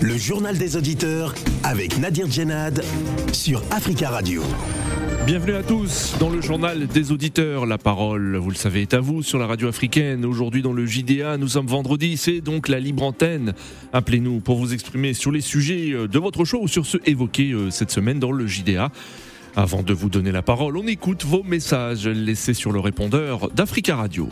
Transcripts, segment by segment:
Le journal des auditeurs avec Nadir Djenad sur Africa Radio. Bienvenue à tous dans le journal des auditeurs. La parole, vous le savez, est à vous sur la radio africaine. Aujourd'hui dans le JDA, nous sommes vendredi, c'est donc la libre antenne. Appelez-nous pour vous exprimer sur les sujets euh, de votre show ou sur ceux évoqués euh, cette semaine dans le JDA. Avant de vous donner la parole, on écoute vos messages laissés sur le répondeur d'Africa Radio.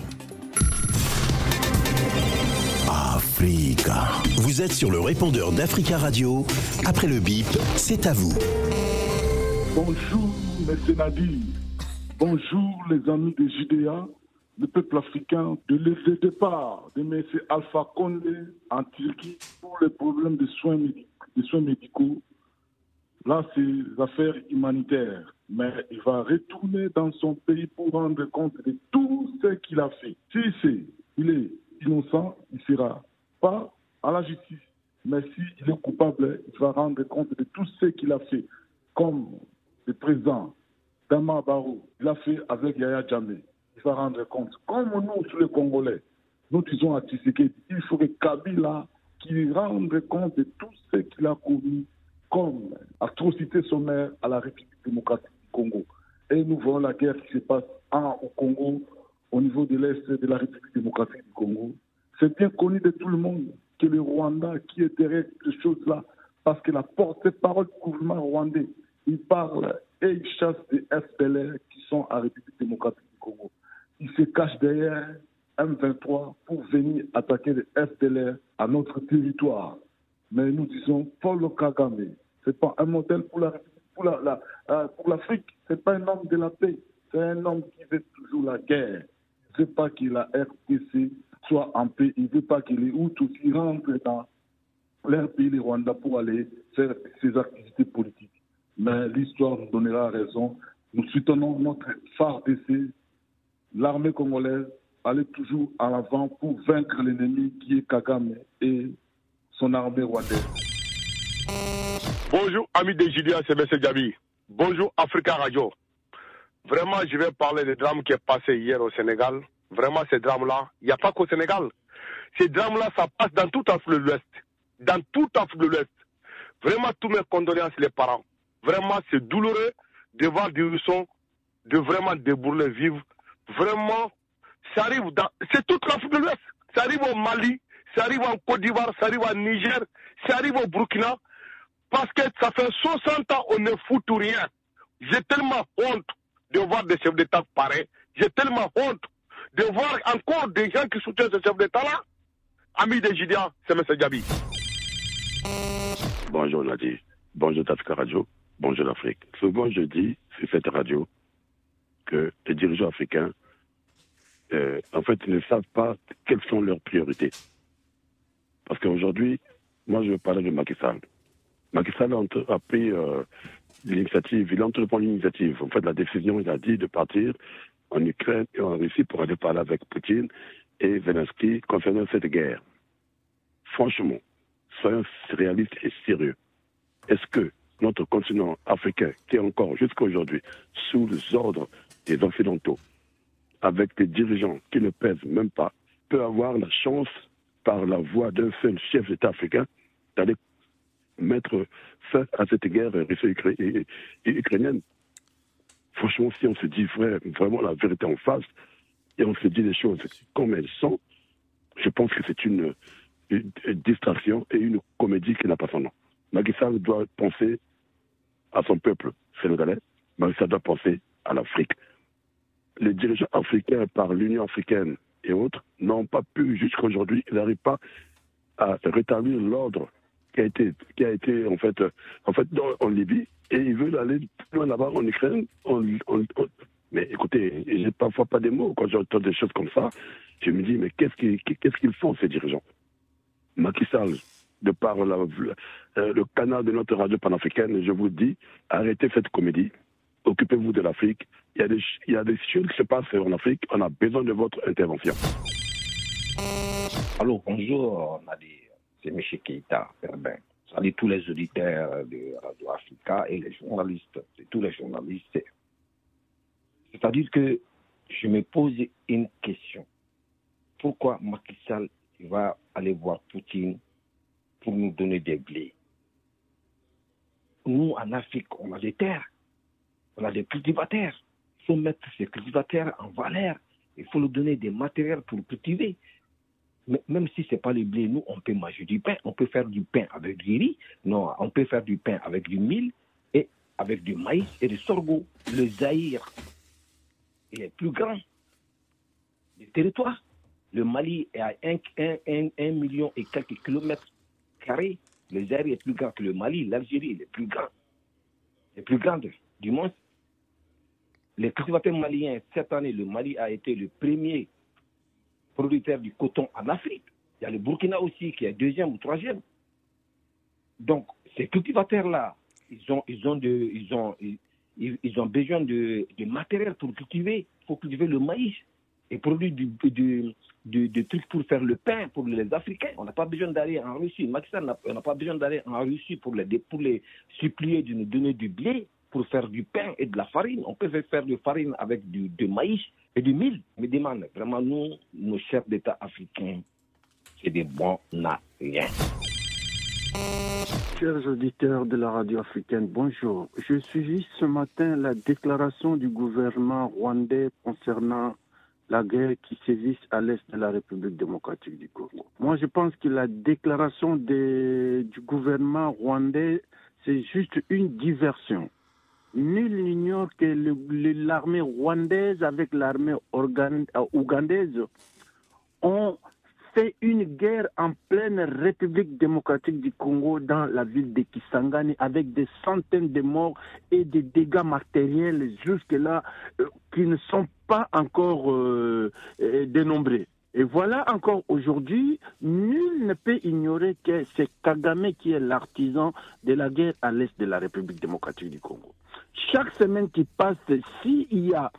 Vous êtes sur le répondeur d'Africa Radio. Après le bip, c'est à vous. Bonjour, M. Nadir. Bonjour, les amis de JDA, le peuple africain, de le départ de M. Alpha Condé en Turquie pour les problèmes de soins, de soins médicaux. Là, c'est des affaires humanitaires. Mais il va retourner dans son pays pour rendre compte de tout ce qu'il a fait. Si c'est, il est innocent, il sera pas à la justice. Mais s'il est coupable, il va rendre compte de tout ce qu'il a fait. Comme le président Dama Barou, il a fait avec Yaya Djamé. Il va rendre compte. Comme nous, sur les Congolais, nous disons à Tshisekedi, il faut que Kabila qui rende compte de tout ce qu'il a commis comme atrocité sommaire à la République démocratique du Congo. Et nous voyons la guerre qui se passe en, au Congo, au niveau de l'Est de la République démocratique du Congo. C'est bien connu de tout le monde que le Rwanda qui est derrière ces choses-là, parce que la porte-parole du gouvernement rwandais, il parle et il chasse des FDLR qui sont à République démocratique du Congo. Il se cache derrière M23 pour venir attaquer les FDLR à notre territoire. Mais nous disons, Paul Kagame, c'est pas un modèle pour la pour la, la euh, l'Afrique, c'est pas un homme de la paix, c'est un homme qui veut toujours la guerre. Veut pas que la RDC soit en paix, il ne veut pas que les Hutus qui rentrent dans leur pays, le Rwanda, pour aller faire ses activités politiques. Mais l'histoire nous donnera raison. Nous soutenons notre phare d'essai, l'armée congolaise, aller toujours en avant pour vaincre l'ennemi qui est Kagame et son armée rwandaise. Bonjour, amis de JDA, c'est M. Gabi. Bonjour, Africa Radio. Vraiment, je vais parler des drames qui est passé hier au Sénégal. Vraiment, ces drames-là, il n'y a pas qu'au Sénégal. Ces drames-là, ça passe dans toute l'Afrique de l'Ouest. Dans toute l'Afrique de l'Ouest. Vraiment, tous mes condoléances, les parents. Vraiment, c'est douloureux de voir des sont de vraiment débourler vivre. Vraiment, ça arrive dans. C'est toute l'Afrique de l'Ouest. Ça arrive au Mali, ça arrive en Côte d'Ivoire, ça arrive en Niger, ça arrive au Burkina. Parce que ça fait 60 ans, on ne fout tout rien. J'ai tellement honte de voir des chefs d'État pareils. J'ai tellement honte de voir encore des gens qui soutiennent ce chef d'État-là. Amis des Gideon, c'est M. Gabi. Bonjour Nadir. Bonjour Tafika Radio. Bonjour l'Afrique. Souvent je dis sur cette radio que les dirigeants africains, euh, en fait, ne savent pas quelles sont leurs priorités. Parce qu'aujourd'hui, moi je veux parler de Macky Sall. Macky Sall a pris euh, l'initiative, il a entrepris l'initiative. En fait, la décision, il a dit de partir en Ukraine et en Russie pour aller parler avec Poutine et Zelensky concernant cette guerre. Franchement, soyons réalistes et sérieux. Est-ce que notre continent africain, qui est encore jusqu'à aujourd'hui sous les ordres des Occidentaux, avec des dirigeants qui ne pèsent même pas, peut avoir la chance, par la voix d'un seul chef d'État africain, d'aller mettre fin à cette guerre russo-ukrainienne Franchement, si on se dit vraiment la vérité en face, et on se dit les choses comme elles sont, je pense que c'est une, distraction et une comédie qui n'a pas son nom. Macky doit penser à son peuple sénégalais, Macky doit penser à l'Afrique. Les dirigeants africains par l'Union africaine et autres n'ont pas pu jusqu'à aujourd'hui, ils n'arrivent pas à rétablir l'ordre qui a été, qui a été en fait, en fait en Libye et ils veulent aller plus loin là-bas en Ukraine. mais écoutez, j'ai parfois pas des mots quand j'entends des choses comme ça. Je me dis, mais qu'est-ce qu'ils qu'ils font ces dirigeants? Macky Sall, de par euh, le canal de notre radio panafricaine, je vous dis, arrêtez cette comédie. Occupez-vous de l'Afrique. Il y, a des, il y a des choses qui se passent en Afrique. On a besoin de votre intervention. Allô, bonjour, c'est M. Keita Herbin. Salut tous les auditeurs de Radio Africa et les journalistes, c'est tous les journalistes. C'est-à-dire que je me pose une question. Pourquoi Macky Sall va aller voir Poutine pour nous donner des blés? Nous, en Afrique, on a des terres, on a des cultivateurs. Il faut mettre ces cultivateurs en valeur. Il faut leur donner des matériels pour cultiver. Même si ce n'est pas le blé, nous, on peut manger du pain. On peut faire du pain avec du riz. Non, on peut faire du pain avec du mil et avec du maïs et du sorgho. Le Zaïre est plus grand. Le territoire. Le Mali est à 1 million et quelques kilomètres carrés. Le Zaïre est plus grand que le Mali. L'Algérie est plus grand. est plus grande du monde. Les cultivateurs maliens, cette année, le Mali a été le premier producteur du coton en Afrique. Il y a le Burkina aussi qui est deuxième ou troisième. Donc, ces cultivateurs-là, ils ont, ils ont, ils ont, ils, ont besoin de, de, matériel pour cultiver. Il faut cultiver le maïs et produire du, du, du, trucs pour faire le pain pour les Africains. On n'a pas besoin d'aller en Russie. Maxime n'a pas besoin d'aller en Russie pour les, pour les supplier de nous donner du blé pour faire du pain et de la farine. On peut faire de farine avec du, maïs et du mil. Mais demande, vraiment, nous, nos chefs d'État africains, c'est des bons rien. Chers auditeurs de la radio africaine, bonjour. Je suivis ce matin la déclaration du gouvernement rwandais concernant la guerre qui sévit à l'est de la République démocratique du Congo. Moi, je pense que la déclaration du gouvernement rwandais, c'est juste une diversion. Nul n'ignore que l'armée rwandaise avec l'armée euh, ougandaise ont fait une guerre en pleine République démocratique du Congo dans la ville de Kisangani avec des centaines de morts et des dégâts matériels jusque-là euh, qui ne sont pas encore euh, dénombrés. Et voilà encore aujourd'hui, nul ne peut ignorer que c'est Kagame qui est l'artisan de la guerre à l'est de la République démocratique du Congo. Chaque semaine qui passe, s'il y a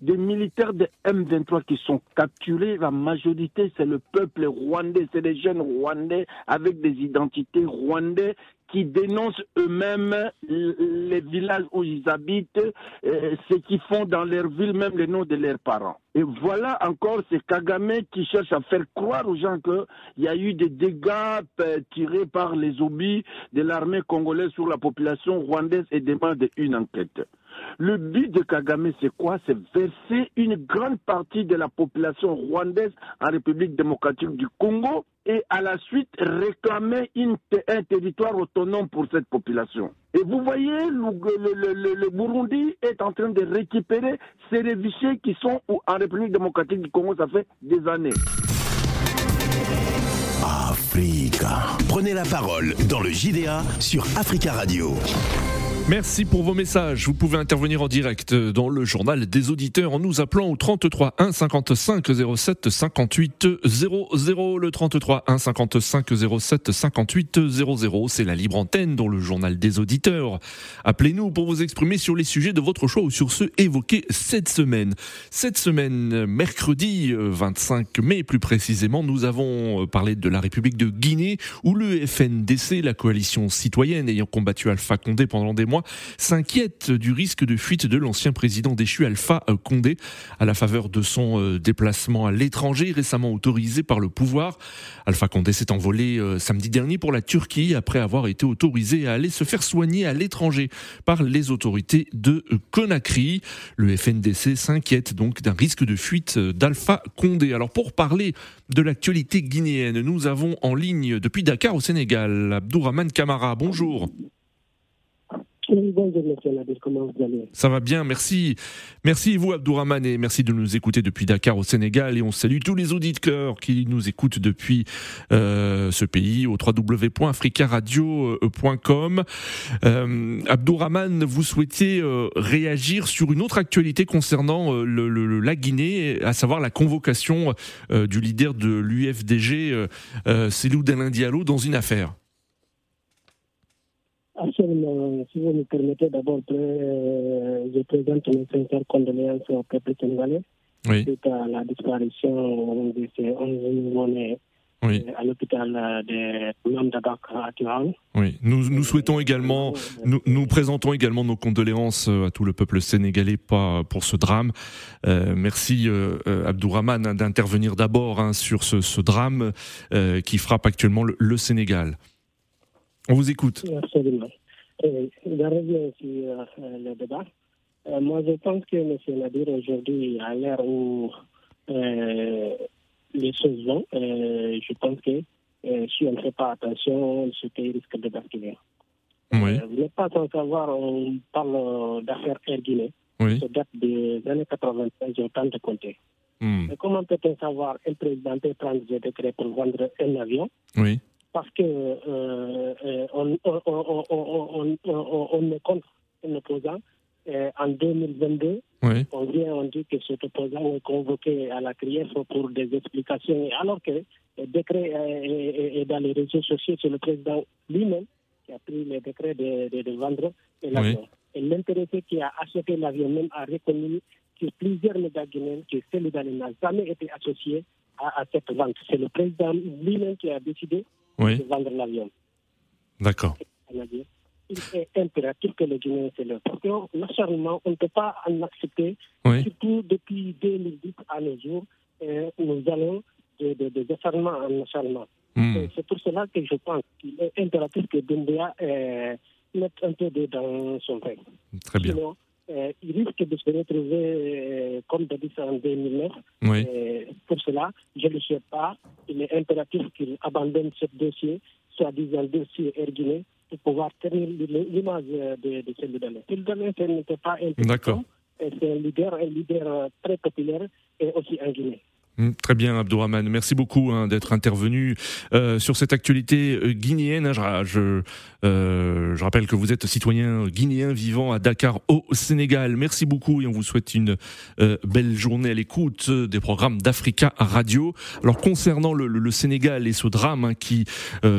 des militaires de M23 qui sont capturés, la majorité c'est le peuple rwandais, c'est des jeunes rwandais avec des identités rwandais qui dénoncent eux-mêmes les villages où ils habitent, euh, ce qu'ils font dans leur ville, même les noms de leurs parents. Et voilà encore, c'est Kagame qui cherche à faire croire aux gens qu'il y a eu des dégâts euh, tirés par les obis de l'armée congolaise sur la population rwandaise et demande une enquête. Le but de Kagame, c'est quoi? C'est verser une grande partie de la population rwandaise en République démocratique du Congo et à la suite réclamer un territoire autonome pour cette population. Et vous voyez, le, Burundi est en train de récupérer ces réfugiés qui sont en République démocratique du Congo, ça fait des années. Africa. Prenez la parole dans le JDA sur Africa Radio. Merci pour vos messages. Vous pouvez intervenir en direct dans le journal des auditeurs en nous appelant au 33 1 55 07 58 00. Le 33 1 55 07 58 00. C'est la libre antenne dans le journal des auditeurs. Appelez-nous pour vous exprimer sur les sujets de votre choix ou sur ceux évoqués cette semaine. Cette semaine, mercredi 25 mai plus précisément, nous avons parlé de la République de Guinée où le FNDC, la coalition citoyenne ayant combattu Alpha Condé pendant des mois, s'inquiète du risque de fuite de l'ancien président déchu Alpha Condé à la faveur de son euh, déplacement à l'étranger récemment autorisé par le pouvoir. Alpha Condé s'est envolé euh, samedi dernier pour la Turquie après avoir été autorisé à aller se faire soigner à l'étranger par les autorités de Conakry. Le FNDC s'inquiète donc d'un risque de fuite d'Alpha Condé. Alors pour parler de l'actualité guinéenne, nous avons en ligne depuis Dakar au Sénégal Abdourahman Kamara. Bonjour. Ça va bien, merci. Merci vous Abdourahman et merci de nous écouter depuis Dakar au Sénégal et on salue tous les auditeurs qui nous écoutent depuis euh, ce pays au www.africaradio.com. Euh, Abdourahman, vous souhaitiez euh, réagir sur une autre actualité concernant euh, le, la Guinée, à savoir la convocation du leader de l'UFDG, euh, Célou Diallo, dans une affaire. Absolument. Si vous me permettez, d'abord, euh, je présente mes sincères condoléances au peuple sénégalais oui. suite à la disparition de ces 11 nouveau-nés oui. Euh, à l'hôpital de Namdabak à Tuhan. Oui, nous, nous souhaitons également, nous, nous, présentons également nos condoléances à tout le peuple sénégalais pour ce drame. Euh, merci euh, Abdourahman d'intervenir d'abord hein, sur ce, ce drame euh, qui frappe actuellement le, le Sénégal. On vous écoute. Absolument. Je reviens sur le débat. moi, je pense que M. Nadir, aujourd'hui, à l'heure où les choses vont, je pense que si on ne fait pas attention, ce pays risque de basculer. Oui. vous n'êtes pas sans savoir, on parle d'affaires Air Guinée. Oui. Ça date des années 95, j'ai autant de compter. Hmm. comment peut-on savoir un président peut prendre des décrets pour vendre un avion Oui. Parce que euh, euh, on, on, on, on, est contre un opposant. en 2022, oui. on vient, on dit que cet opposant est convoqué à la CRIEF pour des explications, alors que le décret est, dans les réseaux sociaux, c'est le président lui-même qui a pris le décret de, de, vendre l'avion. Et l'intéressé qui a acheté l'avion même a reconnu que plusieurs médias guinéens, que Sénégalais n'a jamais été associé à, cette vente. C'est le président lui-même qui a décidé de vendre l'avion. D'accord. Il est impératif que les Guinéens se lèvent. Parce que l'acharnement, on ne peut pas en accepter, surtout depuis 2010 à nos jours, euh, nous allons de, de, de acharnement en acharnement. Hmm. C'est pour cela que je pense qu'il est impératif que Doumbia euh, mette un peu de dans son pain. Très bien. Sinon, euh, il risque de se retrouver euh, comme d'habitude en 2009. Oui. Euh, pour cela, je ne le sais pas. Il est impératif qu'il abandonne ce dossier, soit-disant dossier erguiné, pour pouvoir tenir l'image de, de Sylvain Sylvain ce n'était pas un D'accord. C'est un leader, un leader très populaire et aussi en Guinée. Hum, très bien, Abdourahman. Merci beaucoup hein, d'être intervenu euh, sur cette actualité euh, guinéenne. Je, euh, je, rappelle que vous êtes citoyen guinéen vivant à Dakar, au Sénégal. Merci beaucoup et on vous souhaite une belle journée à l'écoute des programmes d'Africa Radio. Alors concernant le, Sénégal et ce drame hein, qui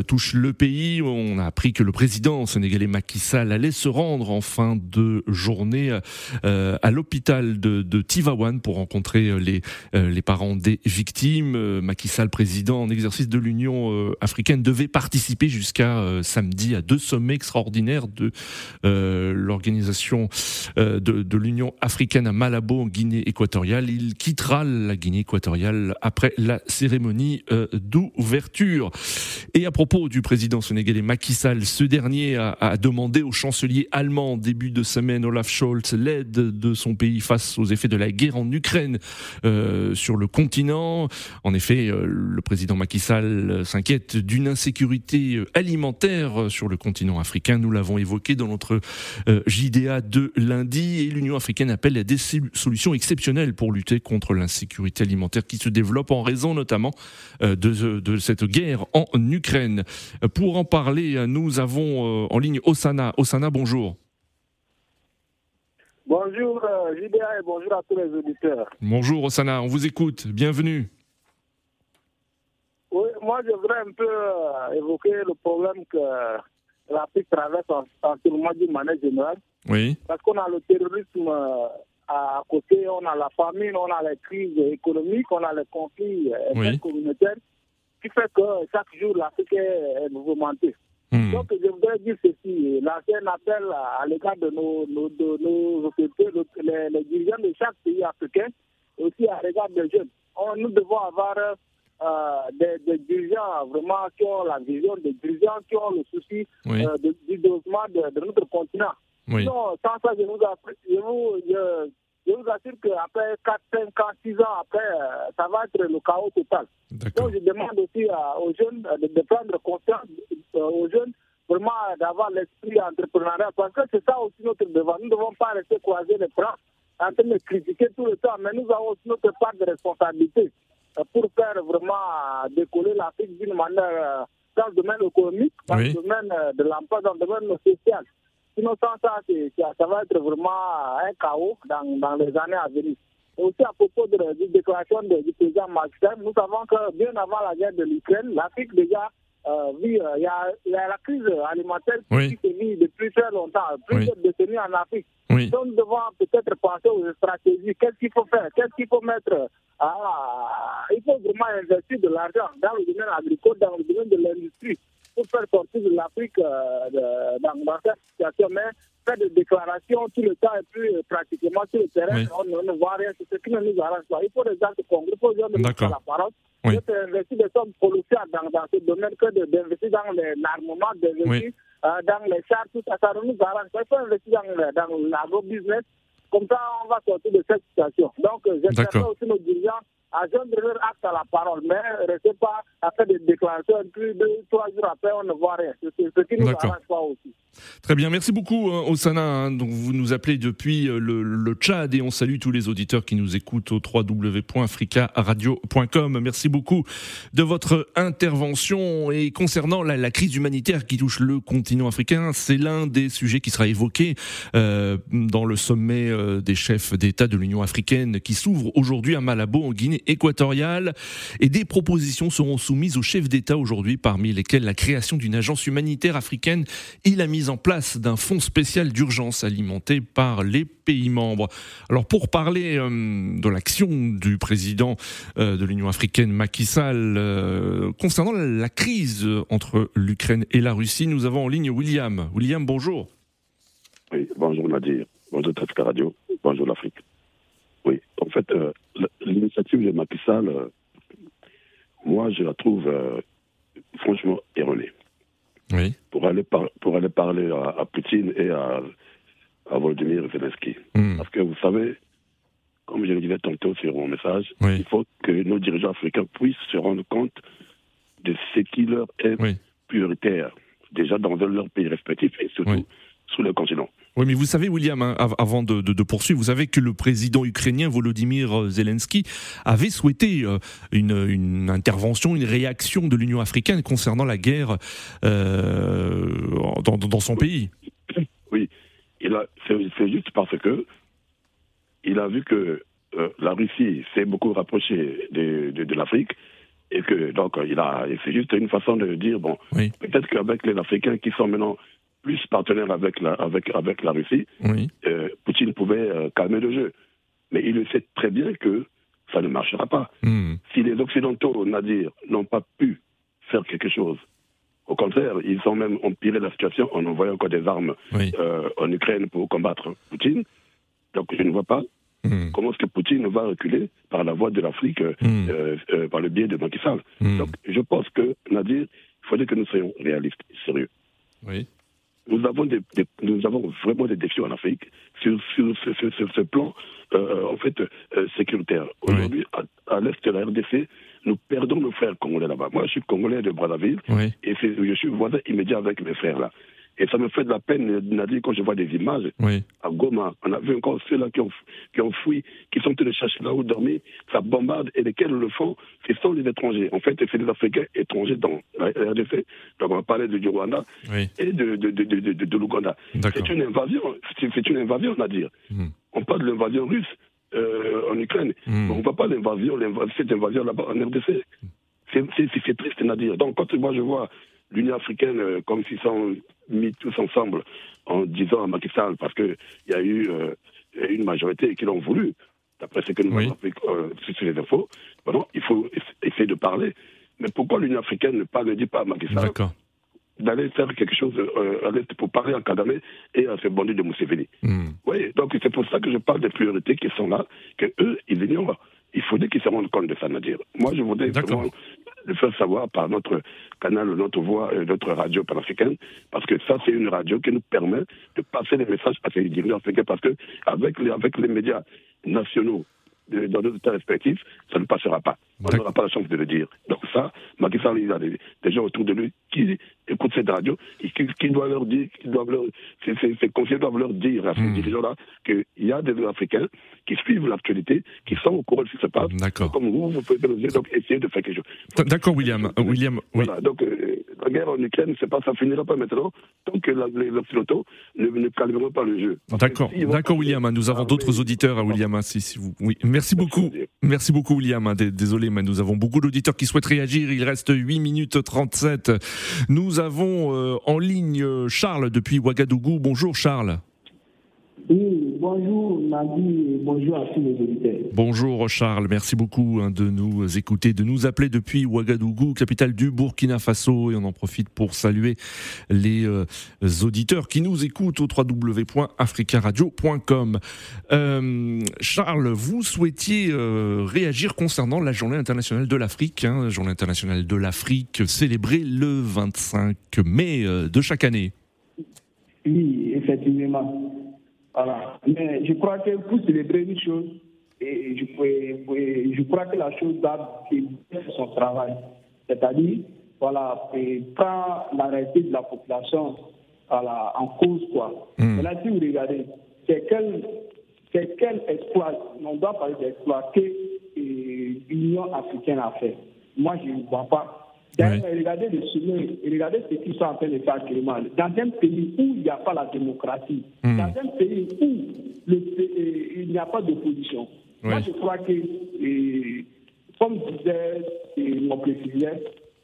touche le pays, on a appris que le président sénégalais Macky Sall allait se rendre en fin de journée à l'hôpital de, de Tivaouane pour rencontrer les, parents victimes. Euh, Macky Sall, président en exercice de l'Union euh, africaine, devait participer jusqu'à euh, samedi à deux sommets extraordinaires de l'organisation de, l'Union africaine à Malabo, en Guinée équatoriale. Il quittera la Guinée équatoriale après la cérémonie d'ouverture. Et à propos du président sénégalais Macky Sall, ce dernier a, demandé au chancelier allemand en début de semaine Olaf Scholz l'aide de son pays face aux effets de la guerre en Ukraine sur le continent en effet, euh, le président Macky Sall euh, s'inquiète d'une insécurité euh, alimentaire sur le continent africain. Nous l'avons évoqué dans notre JDA de lundi et l'Union africaine appelle à des solutions exceptionnelles pour lutter contre l'insécurité alimentaire qui se développe en raison notamment de, de cette guerre en Ukraine. Pour en parler, nous avons en ligne Osana. Osana, bonjour. Bonjour euh, et bonjour à tous les auditeurs. Bonjour Osana, on vous écoute, bienvenue. Oui, moi je voudrais un peu euh, évoquer le problème que l'Afrique traverse en, ce moment d'une manière générale. Oui. Parce qu'on a le terrorisme euh, à côté, on a la famine, on a les crises économiques, on a les conflits communautaires, qui fait que chaque jour l'Afrique est mouvementée. Hmm. Donc, je voudrais dire ceci. L'ancien appel à, l'égard de nos, nos, de nos autorités, les, les, dirigeants de chaque pays africain, aussi à l'égard des jeunes. nous devons avoir euh, des, des, dirigeants vraiment qui ont la vision, des dirigeants qui ont le souci euh, du développement de, de, notre continent. Oui. sans ça, je vous, je vous, je, je vous assure qu'après 4, 5 ans, 6 ans après, euh, ça va être le chaos total. Donc je demande aussi aux jeunes de, prendre conscience, aux jeunes vraiment d'avoir l'esprit entrepreneurial, parce que c'est ça aussi notre devoir. Nous ne devons pas rester croiser les bras en train de critiquer tout le temps, mais nous avons aussi notre part de responsabilité pour faire vraiment décoller l'Afrique d'une manière dans le domaine économique, dans le domaine de l'emploi, dans le domaine social. Sinon, sans ça, ça, va être vraiment un chaos dans, dans les années à venir. Et aussi à propos de la déclaration du président Macron, nous savons que bien avant la guerre de l'Ukraine, l'Afrique déjà euh, vit, euh, il y, a, la crise alimentaire qui se vit depuis très longtemps, plusieurs décennies en Afrique. Donc nous devons peut-être penser aux stratégies. Qu'est-ce qu'il faut faire? Qu'est-ce qu'il faut mettre? Il faut vraiment investir de l'argent dans le domaine agricole, dans le domaine de l'industrie pour faire sortir de l'Afrique euh, dans, cette situation. Mais fait des déclarations tout le temps et puis pratiquement sur le terrain, on, ne voit rien. C'est ce qui ne nous arrange pas. Il faut des actes concrets, il faut dire de la parole. Oui. Il faut investir des sommes colossales dans, dans ce domaine que d'investir dans l'armement, d'investir dans les chars, tout ça, ça ne nous arrange pas. Il faut investir dans, dans l'agro-business. Comme ça, on va sortir de cette situation. Donc, j'espère aussi nos dirigeants leur acte à la parole, mais restez pas à faire des déclarations, puis deux, trois jours après, on ne voit rien. C'est ce qui nous arrange pas aussi. Très bien, merci beaucoup euh, Osana. Hein. Donc vous nous appelez depuis euh, le, le, Tchad et on salue tous les auditeurs qui nous écoutent au www.africaradio.com. Merci beaucoup de votre intervention et concernant la, la, crise humanitaire qui touche le continent africain, c'est l'un des sujets qui sera évoqué euh, dans le sommet des chefs d'État de l'Union africaine qui s'ouvre aujourd'hui à Malabo en Guinée équatoriale et des propositions seront soumises aux chefs d'État aujourd'hui parmi lesquelles la création d'une agence humanitaire africaine et la mise en place d'un fonds spécial d'urgence alimenté par les pays membres. Alors pour parler euh, de l'action du président euh, de l'Union africaine Macky Sall euh, concernant la crise entre l'Ukraine et la Russie, nous avons en ligne William. William, bonjour. Oui, bonjour Nadir. Bonjour Tafka Radio. Bonjour l'Afrique. Oui, en fait, l'initiative de Macky Sall, moi je la trouve franchement erronée. Pour, aller pour aller parler à, Poutine et à, à Volodymyr Zelensky. Hmm. Parce que vous savez, comme je le disais tantôt sur mon message, il faut que nos dirigeants africains puissent se rendre compte de ce qui leur est prioritaire, déjà dans leur pays respectif et surtout sous le continent. Oui, mais vous savez, William, hein, avant de, poursuivre, vous savez que le président ukrainien Volodymyr Zelensky avait souhaité euh, une, intervention, une réaction de l'Union africaine concernant la guerre euh, dans, son pays. Oui, c'est juste parce que il a vu que euh, la Russie s'est beaucoup rapprochée de, l'Afrique et que donc il a, c'est juste une façon de dire bon, peut-être qu'avec les Africains qui sont maintenant plus partenaire avec la, avec, avec la Russie, euh, Poutine pouvait euh, calmer le jeu. Mais il le sait très bien que ça ne marchera pas. Hmm. Si les Occidentaux, Nadir, n'ont pas pu faire quelque chose, au contraire, ils ont même empiré la situation en envoyant encore des armes euh, en Ukraine pour combattre Poutine. Donc je ne vois pas hmm. comment est-ce que Poutine va reculer par la voie de l'Afrique, hmm. par le biais de Macky Sall. Donc je pense que, Nadir, il faudrait que nous soyons réalistes, sérieux. Oui nous avons, des, nous avons vraiment des défis en Afrique sur, sur, ce plan euh, en fait euh, sécuritaire. Aujourd'hui, à, l'est de la RDC, nous perdons nos frères congolais là-bas. Moi, je suis congolais de Brazzaville et je suis voisin immédiat avec mes frères là. Et ça me fait de la peine, Nadir, quand je vois des images. À Goma, on a vu encore ceux-là qui ont, qui ont fui, qui sont allés chercher là où dormir. Ça bombarde. Et lesquels le font Ce sont les étrangers. En fait, c'est des Africains étrangers dans la RDC. Donc, on va parler du Rwanda et de, de, de, de, de l'Ouganda. C'est une invasion. C'est une invasion, Nadir. Hmm. On parle de l'invasion russe. Euh, en Ukraine. Hmm. On ne voit pas l'invasion, cette invasion là-bas en RDC. C'est triste, Nadir. Donc, quand moi je vois l'Union africaine euh, comme s'ils sont mis tous ensemble en disant à Macky Sall, parce qu'il y a eu euh, une majorité qui l'ont voulu, d'après ce que nous avons appris euh, sur les infos. il faut essayer de parler. Mais pourquoi l'Union africaine ne, dit pas à Macky Sall d'aller faire quelque chose euh, pour parler à Kadame et à ce bandit de Mousseveni. Hmm. Oui, donc c'est pour ça que je parle des priorités qui sont là, que eux, ils ignorent. Il faudrait qu'ils se rendent compte de ça, Nadir. Moi, je voudrais le faire savoir par notre canal, notre voix, euh, notre radio panafricaine, parce que ça, c'est une radio qui nous permet de passer les messages à ces dirigeants africains, parce que avec les, avec les médias nationaux dans nos états respectifs, ça ne passera pas. On n'aura pas la chance de le dire. Donc ça, Macky Sall, il a des, gens autour de lui qui écoutent cette radio et qui, doivent leur dire, qui doivent leur, ces, conseillers doivent leur dire à ces hmm. dirigeants-là qu'il y a des Africains qui suivent l'actualité, qui sont au courant de ce qui se passe. Comme vous, vous pouvez donc essayer de faire quelque chose. D'accord, William. William, Voilà, donc euh, la guerre en Ukraine, c'est pas, ça finira pas maintenant tant que les Occidentaux ne, ne calmeront pas le jeu. D'accord, d'accord, William. Nous avons d'autres auditeurs à William. Si, si vous... Oui, merci beaucoup. Merci beaucoup, William. Désolé, mais nous avons beaucoup d'auditeurs qui souhaitent réagir. Il reste 8 minutes 37. Nous avons euh, en ligne Charles depuis Ouagadougou. Bonjour, Charles. Oui, bonjour Nadi et bonjour à tous les auditeurs. Bonjour Charles, merci beaucoup hein, de nous écouter, de nous appeler depuis Ouagadougou, capitale du Burkina Faso, et on en profite pour saluer les euh, auditeurs qui nous écoutent au www.africaradio.com. Euh, Charles, vous souhaitiez euh, réagir concernant la Journée internationale de l'Afrique, hein, Journée internationale de l'Afrique célébrée le 25 mai de chaque année. Oui, effectivement. Voilà. Mais je crois que pour célébrer une chose, et je, je crois que la chose doit faire son travail. C'est-à-dire, voilà, et la réalité de la population voilà, en cause. Quoi. Là, si vous regardez, c'est quel, quel exploit, on doit parler d'exploit que l'Union africaine a fait. Moi, je ne vois pas. Regardez les regardez ce qu'ils sont en train de faire actuellement. Dans un pays où il n'y a pas la démocratie, hmm. dans un pays où le, euh, il n'y a pas d'opposition, moi je crois que, comme disait mon président,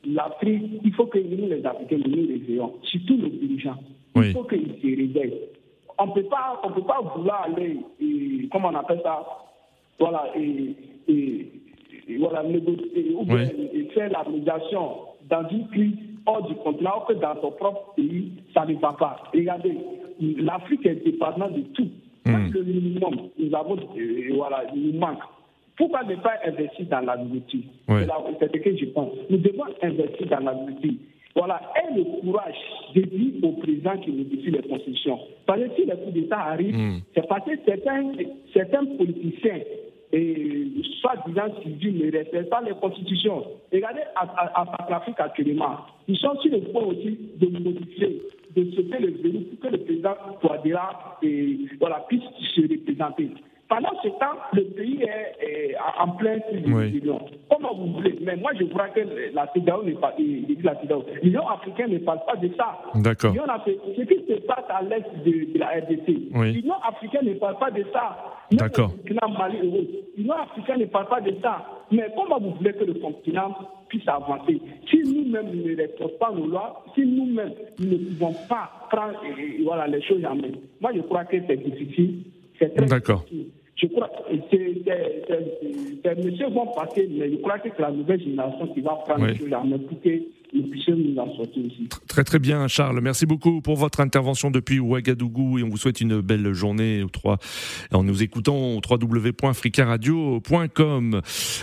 l'Afrique, il faut que nous les Africains, nous nous réveillons, surtout nos dirigeants. Il faut qu'ils se réveillent. On ne peut pas vouloir aller, et, comment on appelle ça, voilà, et, et voilà, négocier ou bien faire la médiation dans une crise hors du continent, que dans son propre pays, ça ne va pas. Regardez, l'Afrique est dépendante de tout. Hmm. le minimum, nous avons, euh, voilà, il nous manque. Pourquoi ne pas investir dans l'agriculture? C'est ce que je pense. Nous devons investir dans l'agriculture. Voilà, et le courage de dire au président qui modifie les constitutions. Parce que si les coups d'État arrivent, hmm. c'est parce que certains, certains politiciens et soi-disant civils ne respectent pas les constitutions. Regardez à, l'Afrique actuellement, ils sont sur le point aussi de modifier, de sauter le pour que le président Touadéra voilà, puisse se représenter. Pendant ce temps, le pays est, en plein oui. Comment vous voulez Mais moi, je crois que la CEDAO n'est pas. L'Union africaine ne parle pas de ça. D'accord. Ce qui se passe à l'est de, la RDC. L'Union africaine ne parle pas de ça. D'accord. L'Union africaine ne parle pas de ça. Mais comment vous voulez que le continent puisse avancer Si nous-mêmes ne respectons pas nos lois, si nous-mêmes ne pouvons pas prendre voilà, les choses en main, moi je crois que c'est difficile. C'est très D'accord. Je crois que ces messieurs vont passer, mais je crois que c'est la nouvelle génération qui va prendre choses en main pour que Très très bien Charles, merci beaucoup pour votre intervention depuis Ouagadougou et on vous souhaite une belle journée en nous écoutant au www.africaradio.com.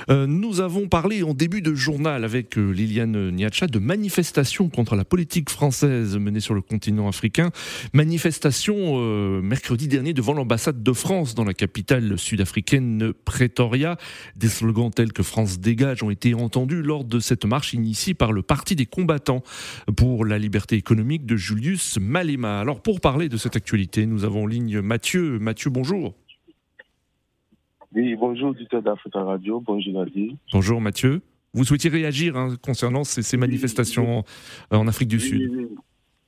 Euh, nous avons parlé en début de journal avec euh, Liliane Niacha de manifestations contre la politique française menée sur le continent africain. Manifestation euh, mercredi dernier devant l'ambassade de France dans la capitale sud-africaine Pretoria. Des slogans tels que France dégage ont été entendus lors de cette marche initiée par le Parti des combattants pour la liberté économique de Julius Malema. Alors pour parler de cette actualité, nous avons en ligne Mathieu. Mathieu, bonjour. Oui, bonjour, auditeur d'Africa Radio. Bonjour, Nadir. Bonjour, Mathieu. Vous souhaitiez réagir hein, concernant ces, manifestations en Afrique du Sud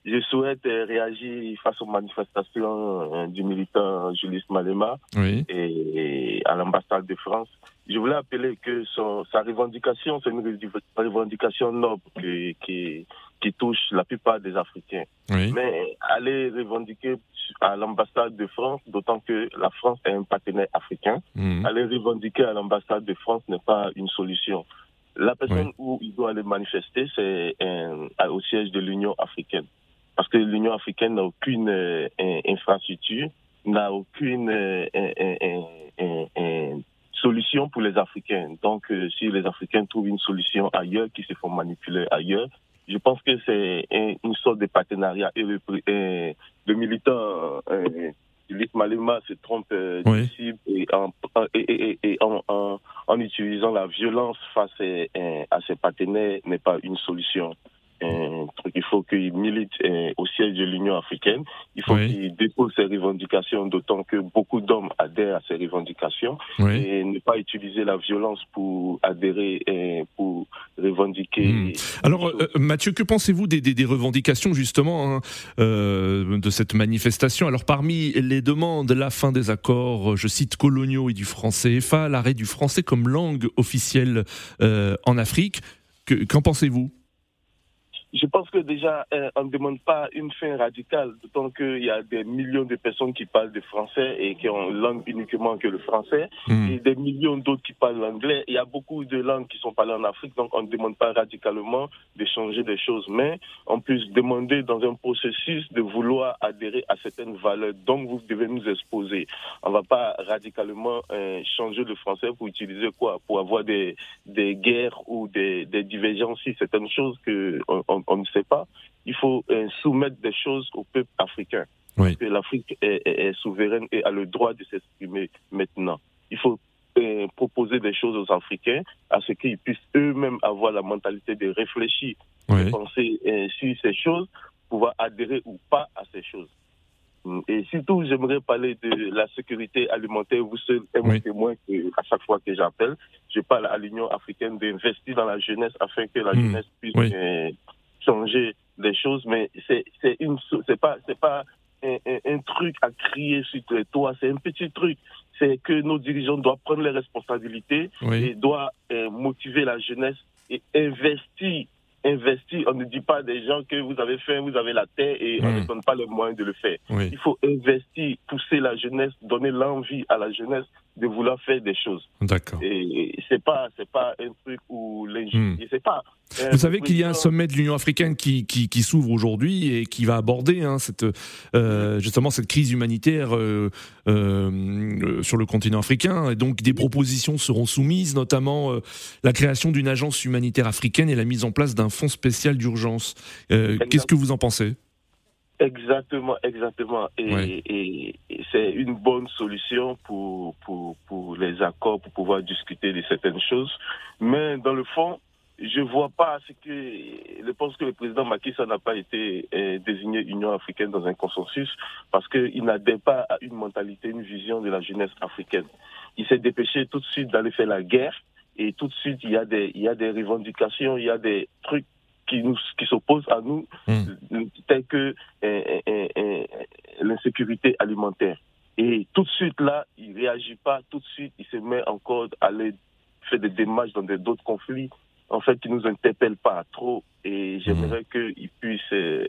Je souhaite euh, réagir face aux manifestations euh, du militant Julius Malema et à l'ambassade de France je voulais appeler que son, sa revendication, c'est une revendication noble qui, qui, qui, touche la plupart des Africains. Mais aller revendiquer à l'ambassade de France, d'autant que la France est un partenaire africain, mhm. aller revendiquer à l'ambassade de France n'est pas une solution. La personne où il doit aller manifester, c'est au siège de l'Union africaine. Parce que l'Union africaine n'a aucune euh, infrastructure, n'a aucune euh, solution pour les Africains. Donc, euh, si les Africains trouvent une solution ailleurs, qui se font manipuler ailleurs, je pense que c'est une sorte de partenariat. Et le, le militant Malema se trompe euh, et, en, et, et, en, en, utilisant la violence face à ses partenaires n'est pas une solution il faut qu'il milite euh, au siège de l'Union africaine. Il faut qu'il dépose ses revendications, d'autant que beaucoup d'hommes adhèrent à ces revendications. Et ne pas utiliser la violence pour adhérer, et pour revendiquer. Hmm. Alors, euh, Mathieu, que pensez-vous des, des, revendications, justement, hein, euh, de cette manifestation? Alors, parmi les demandes, la fin des accords, je cite, coloniaux et du français CFA, l'arrêt du français comme langue officielle en Afrique. Qu'en pensez-vous? Je pense que déjà, euh, on ne demande pas une fin radicale, d'autant qu'il y a des millions de personnes qui parlent le français et qui ont langue uniquement que le français, hmm. et des millions d'autres qui parlent l'anglais. Il y a beaucoup de langues qui sont parlées en Afrique, donc on ne demande pas radicalement de changer des choses, mais on peut se demander dans un processus de vouloir adhérer à certaines valeurs dont vous devez nous exposer. On ne va pas radicalement euh, changer le français pour utiliser quoi? Pour avoir des, des guerres ou des, des divergences, certaines choses que on, ne sait pas. Il faut euh, soumettre des choses au peuple africain. que l'Afrique est, souveraine et a le droit de s'exprimer maintenant. Il faut euh, proposer des choses aux Africains à ce qu'ils puissent eux-mêmes avoir la mentalité de réfléchir, de penser euh, sur ces choses, pouvoir adhérer ou pas à ces choses. Et surtout, j'aimerais parler de la sécurité alimentaire. Vous êtes un témoin à chaque fois que j'appelle, je parle à l'Union africaine d'investir dans la jeunesse afin que la hmm. jeunesse puisse changer des choses, mais c'est c'est une c'est pas c'est pas un, un, truc à crier sur les toits, c'est un petit truc. C'est que nos dirigeants doivent prendre les responsabilités et doivent euh, motiver la jeunesse et investir investir. On ne dit pas des gens que vous avez faim, vous avez la terre et on hmm. ne donne pas les moyens de le faire. Il faut investir, pousser la jeunesse, donner l'envie à la jeunesse de vouloir faire des choses. D'accord. Et c'est pas c'est pas un truc où hmm. c'est pas. Vous savez qu'il y a un sommet de l'Union africaine qui, qui, qui s'ouvre aujourd'hui et qui va aborder hein, cette, euh, justement cette crise humanitaire euh, euh, sur le continent africain. Et donc des propositions seront soumises, notamment la création d'une agence humanitaire africaine et la mise en place d'un fonds spécial d'urgence. Qu'est-ce que vous en pensez? Exactement, exactement. Et, c'est une bonne solution pour, pour, pour les accords, pour pouvoir discuter de certaines choses. Mais dans le fond, je vois pas ce que je pense que le président Macky n'a pas été euh, désigné Union africaine dans un consensus parce qu'il n'adhère pas à une mentalité, une vision de la jeunesse africaine. Il s'est dépêché tout de suite d'aller faire la guerre et tout de suite il y a des il y a des revendications, il y a des trucs qui nous qui s'opposent à nous, hmm. tels que euh, euh, l'insécurité alimentaire. Et tout de suite là, il réagit pas. Tout de suite, il se met encore à aller faire des démarches dans d'autres conflits en fait, qui nous interpelle pas trop. Et j'aimerais mmh. qu'il puisse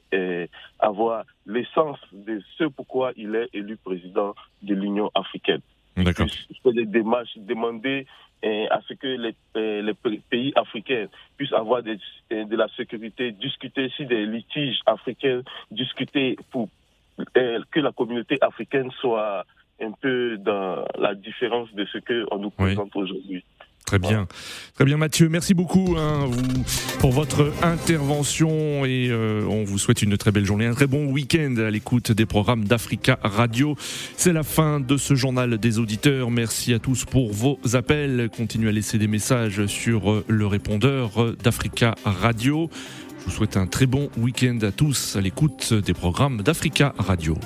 avoir l'essence de ce pourquoi il est élu président de l'Union africaine. D'accord. Faire des démarches, demander euh, à ce que les, les, pays africains puissent avoir de la sécurité, discuter si des litiges africains, discuter pour que la communauté africaine soit un peu dans la différence de ce qu'on nous présente aujourd'hui. Très bien, très bien Mathieu, merci beaucoup hein, pour votre intervention et euh, on vous souhaite une très belle journée, un très bon week-end à l'écoute des programmes d'Africa Radio. C'est la fin de ce journal des auditeurs. Merci à tous pour vos appels. Continuez à laisser des messages sur euh, le répondeur d'Africa Radio. Je vous souhaite un très bon week-end à tous à l'écoute des programmes d'Africa Radio.